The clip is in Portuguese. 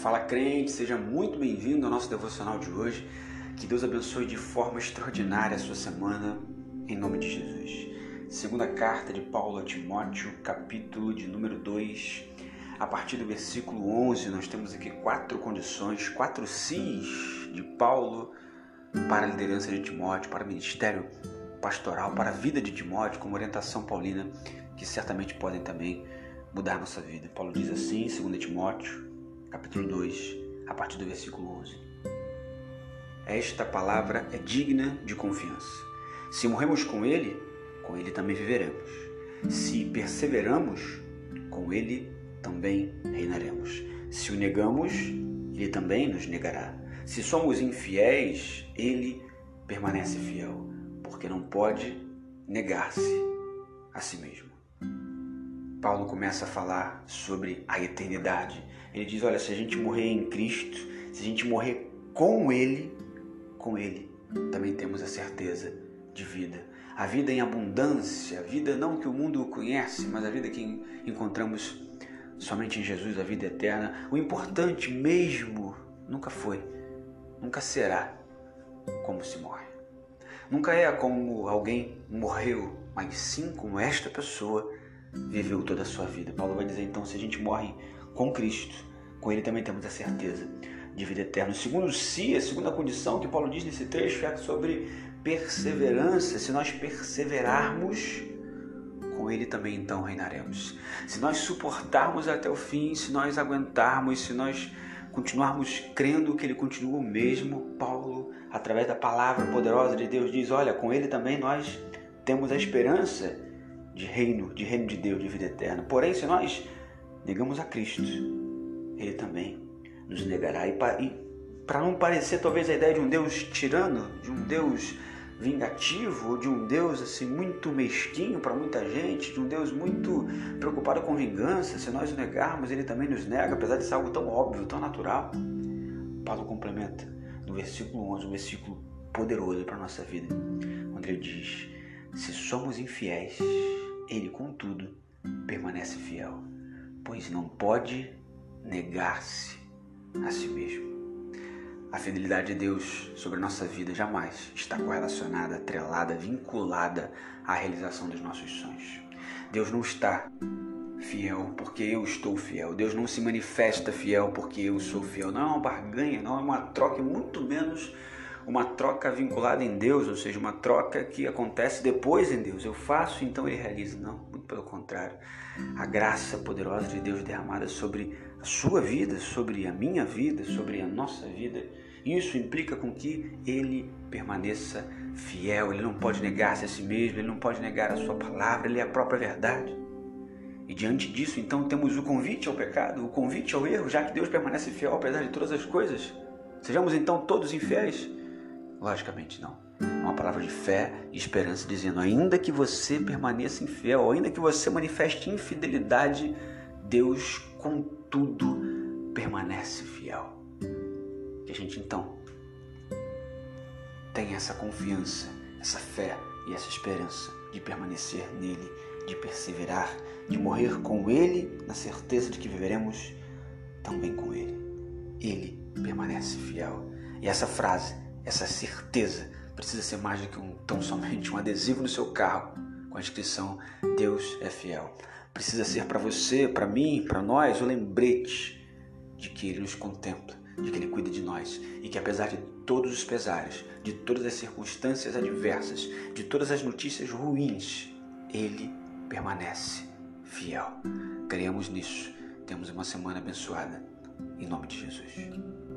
Fala crente, seja muito bem-vindo ao nosso devocional de hoje. Que Deus abençoe de forma extraordinária a sua semana, em nome de Jesus. Segunda carta de Paulo a Timóteo, capítulo de número 2. A partir do versículo 11, nós temos aqui quatro condições, quatro sis de Paulo para a liderança de Timóteo, para o ministério pastoral, para a vida de Timóteo, como orientação paulina, que certamente podem também mudar nossa vida. Paulo diz assim, 2 Timóteo, capítulo 2, a partir do versículo 11. Esta palavra é digna de confiança. Se morremos com ele, com ele também viveremos. Se perseveramos, com ele também reinaremos. Se o negamos, ele também nos negará. Se somos infiéis, ele permanece fiel, porque não pode negar-se a si mesmo. Paulo começa a falar sobre a eternidade. Ele diz: olha, se a gente morrer em Cristo, se a gente morrer com Ele, com Ele também temos a certeza de vida. A vida em abundância, a vida não que o mundo conhece, mas a vida que encontramos somente em Jesus, a vida eterna. O importante mesmo nunca foi, nunca será como se morre. Nunca é como alguém morreu, mas sim como esta pessoa viveu toda a sua vida. Paulo vai dizer então: se a gente morre com Cristo, com Ele também temos a certeza de vida eterna. Segundo si, a segunda condição que Paulo diz nesse trecho é sobre perseverança. Se nós perseverarmos, com Ele também então reinaremos. Se nós suportarmos até o fim, se nós aguentarmos, se nós continuarmos crendo que Ele continua o mesmo, Paulo, através da palavra poderosa de Deus, diz: Olha, com Ele também nós temos a esperança de reino, de reino de Deus, de vida eterna. Porém, se nós negamos a Cristo, Ele também nos negará. E para não parecer talvez a ideia de um Deus tirano, de um Deus vingativo, de um Deus assim muito mesquinho para muita gente, de um Deus muito preocupado com vingança, se nós o negarmos, ele também nos nega, apesar de ser algo tão óbvio, tão natural. Paulo complementa no versículo 11, um versículo poderoso para a nossa vida, onde ele diz: Se somos infiéis, ele, contudo, permanece fiel, pois não pode negar-se a si mesmo. A fidelidade de Deus sobre a nossa vida jamais está correlacionada, atrelada, vinculada à realização dos nossos sonhos. Deus não está fiel porque eu estou fiel. Deus não se manifesta fiel porque eu sou fiel. Não é uma barganha, não é uma troca, muito menos uma troca vinculada em Deus, ou seja, uma troca que acontece depois em Deus. Eu faço, então ele realiza. Não, muito pelo contrário. A graça poderosa de Deus derramada sobre a sua vida, sobre a minha vida, sobre a nossa vida, isso implica com que ele permaneça fiel. Ele não pode negar-se a si mesmo, ele não pode negar a sua palavra, ele é a própria verdade. E diante disso, então, temos o convite ao pecado, o convite ao erro, já que Deus permanece fiel apesar de todas as coisas. Sejamos então todos infiéis. Logicamente não. É uma palavra de fé e esperança dizendo: ainda que você permaneça infiel, ainda que você manifeste infidelidade, Deus, contudo, permanece fiel. Que a gente então tenha essa confiança, essa fé e essa esperança de permanecer nele, de perseverar, de morrer com ele, na certeza de que viveremos também com ele. Ele permanece fiel. E essa frase essa certeza precisa ser mais do que um tão somente um adesivo no seu carro com a inscrição Deus é fiel. Precisa ser para você, para mim, para nós o lembrete de que Ele nos contempla, de que Ele cuida de nós e que apesar de todos os pesares, de todas as circunstâncias adversas, de todas as notícias ruins, Ele permanece fiel. Cremos nisso. Temos uma semana abençoada. Em nome de Jesus.